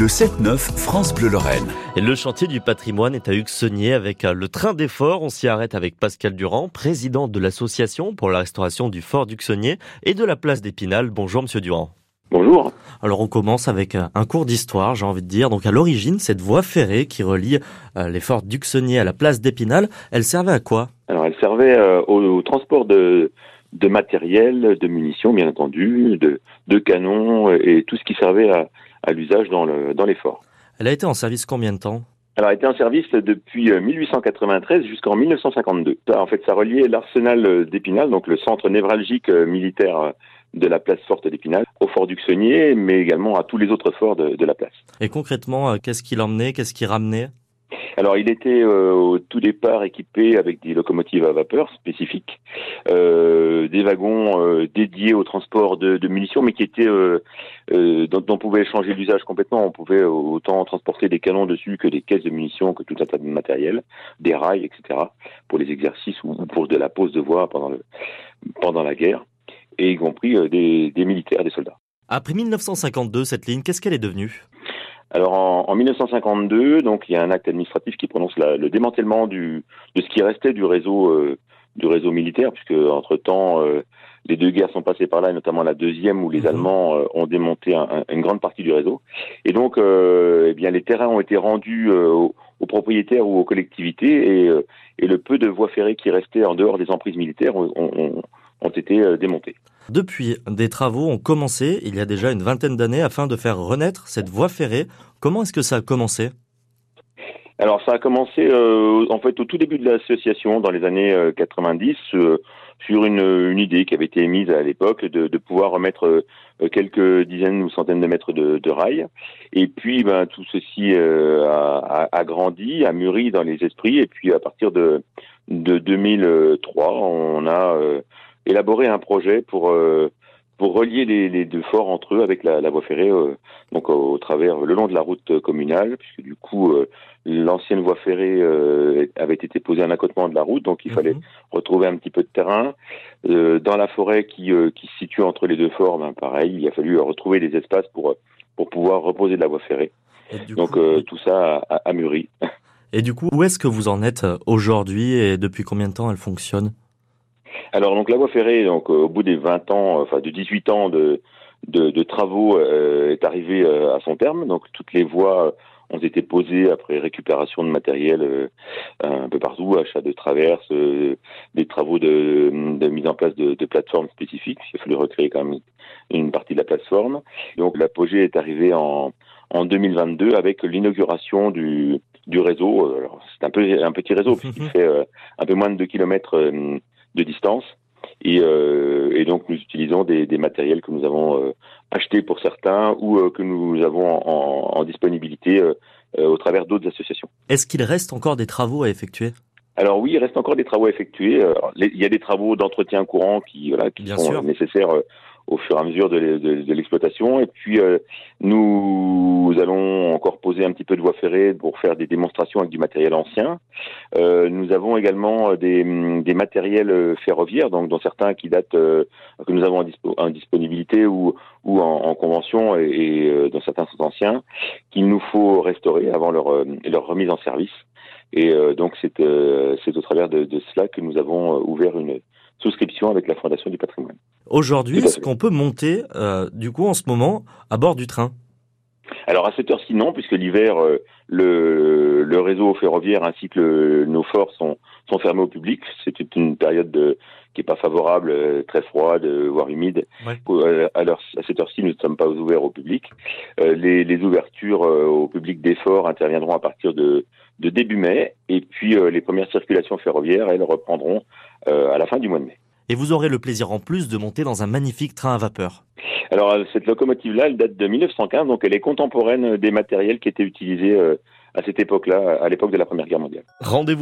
Le 7-9, France Bleu Lorraine. Et le chantier du patrimoine est à Huxonnier avec euh, le train d'effort. On s'y arrête avec Pascal Durand, président de l'association pour la restauration du fort d'Huxonnier et de la place d'Épinal. Bonjour Monsieur Durand. Bonjour. Alors on commence avec euh, un cours d'histoire, j'ai envie de dire. Donc à l'origine, cette voie ferrée qui relie euh, les forts d'Huxonnier à la place d'Épinal, elle servait à quoi? Alors elle servait au, au transport de, de matériel, de munitions bien entendu, de, de canons et tout ce qui servait à, à l'usage dans, le, dans les forts. Elle a été en service combien de temps? Alors, elle a été en service depuis 1893 jusqu'en 1952. En fait, ça reliait l'arsenal d'Épinal, donc le centre névralgique militaire de la place forte d'Épinal, au fort d'Uxonnier, mais également à tous les autres forts de, de la place. Et concrètement, qu'est-ce qu'il emmenait, qu'est-ce qu'il ramenait? Alors, il était euh, au tout départ équipé avec des locomotives à vapeur spécifiques, euh, des wagons euh, dédiés au transport de, munitions, mais qui étaient dont, on pouvait changer l'usage complètement. On pouvait autant transporter des canons dessus que des caisses de munitions, que tout un tas de matériel, des rails, etc. pour les exercices ou pour de la pose de voie pendant le pendant la guerre, et y compris des militaires, des soldats. Après 1952, cette ligne, qu'est-ce qu'elle est devenue? Alors en, en, 1952, donc il y a un acte administratif qui prononce la, le démantèlement du, de ce qui restait du réseau euh, du réseau militaire, puisque entre temps euh, les deux guerres sont passées par là, et notamment la deuxième où les mmh. Allemands euh, ont démonté un, un, une grande partie du réseau. Et donc, eh bien les terrains ont été rendus aux, aux, propriétaires ou aux collectivités, et, et, le peu de voies ferrées qui restaient en dehors des emprises militaires ont, ont, ont été démontés. Depuis, des travaux ont commencé il y a déjà une vingtaine d'années afin de faire renaître cette voie ferrée. Comment est-ce que ça a commencé? Alors ça a commencé euh, en fait au tout début de l'association dans les années 90 euh, sur une, idée qui avait été émise à l'époque de, pouvoir remettre euh, quelques dizaines ou centaines de mètres de, de rails. Et puis ben, tout ceci euh, a, grandi, a mûri dans les esprits. Et puis à partir de 2003 on a élaborer un projet pour euh, pour relier les, les, deux forts entre eux avec la, la voie ferrée, euh, donc au, travers le long de la route communale, puisque du coup euh, l'ancienne voie ferrée avait été posée en accotement de la route, donc il fallait mhm. retrouver un petit peu de terrain dans la forêt qui qui se situe entre les deux forts. Ben, pareil, il a fallu retrouver des espaces pour pour pouvoir reposer de la voie ferrée. Donc coup, tout ça a, a mûri. Et du coup, où est-ce que vous en êtes aujourd'hui et depuis combien de temps elle fonctionne? Alors donc la voie ferrée, donc au bout des 20 ans, enfin de 18 ans de, de, de travaux, euh, est arrivée euh, à son terme. Donc toutes les voies ont été posées après récupération de matériel euh, un peu partout, achat de traverses, euh, des travaux de, de, mise en place de, de plateformes spécifiques. Il a fallu recréer quand même une partie de la plateforme. Donc l'apogée est arrivée en, en 2022 avec l'inauguration du, du réseau. C'est un peu un petit réseau puisqu'il fait un peu moins de 2 kilomètres de distance. Et, euh, et, donc nous utilisons des, des, matériels que nous avons euh, achetés pour certains ou euh, que nous avons en, en disponibilité euh, euh, au travers d'autres associations. Est-ce qu'il reste encore des travaux à effectuer? Alors oui, il reste encore des travaux à effectuer. Alors, les, il y a des travaux d'entretien courant qui, voilà, qui sont sûr. nécessaires au fur et à mesure de, l'exploitation. Et puis euh, nous allons encore poser un petit peu de voie ferrée pour faire des démonstrations avec du matériel ancien. Euh, nous avons également des, des, matériels ferroviaires, donc dont certains qui datent euh, que nous avons en, dispo, en, disponibilité ou, ou en, en convention et, euh, dont certains sont anciens, qu'il nous faut restaurer avant leur, euh, leur remise en service. Et donc c'est c'est au travers de, de, cela que nous avons ouvert une souscription avec la Fondation du patrimoine. Aujourd'hui, est-ce qu'on peut monter, euh, du coup, en ce moment, à bord du train? Alors à cette heure-ci non, puisque l'hiver euh, le, le réseau ferroviaire ainsi que le, nos forts sont, sont fermés au public. C'est une période de, qui est pas favorable, euh, très froide, euh, voire humide. Ouais. À cette heure-ci, nous ne sommes pas ouverts au public. Euh, les, les, ouvertures euh, au public des forts interviendront à partir de, de début mai, et puis euh, les premières circulations ferroviaires, elles reprendront à la fin du mois de mai. Et vous aurez le plaisir en plus de monter dans un magnifique train à vapeur. Alors cette locomotive-là, elle date de 1915, donc elle est contemporaine des matériels qui étaient utilisés à cette époque-là, à l'époque de la Première Guerre mondiale. Rendez-vous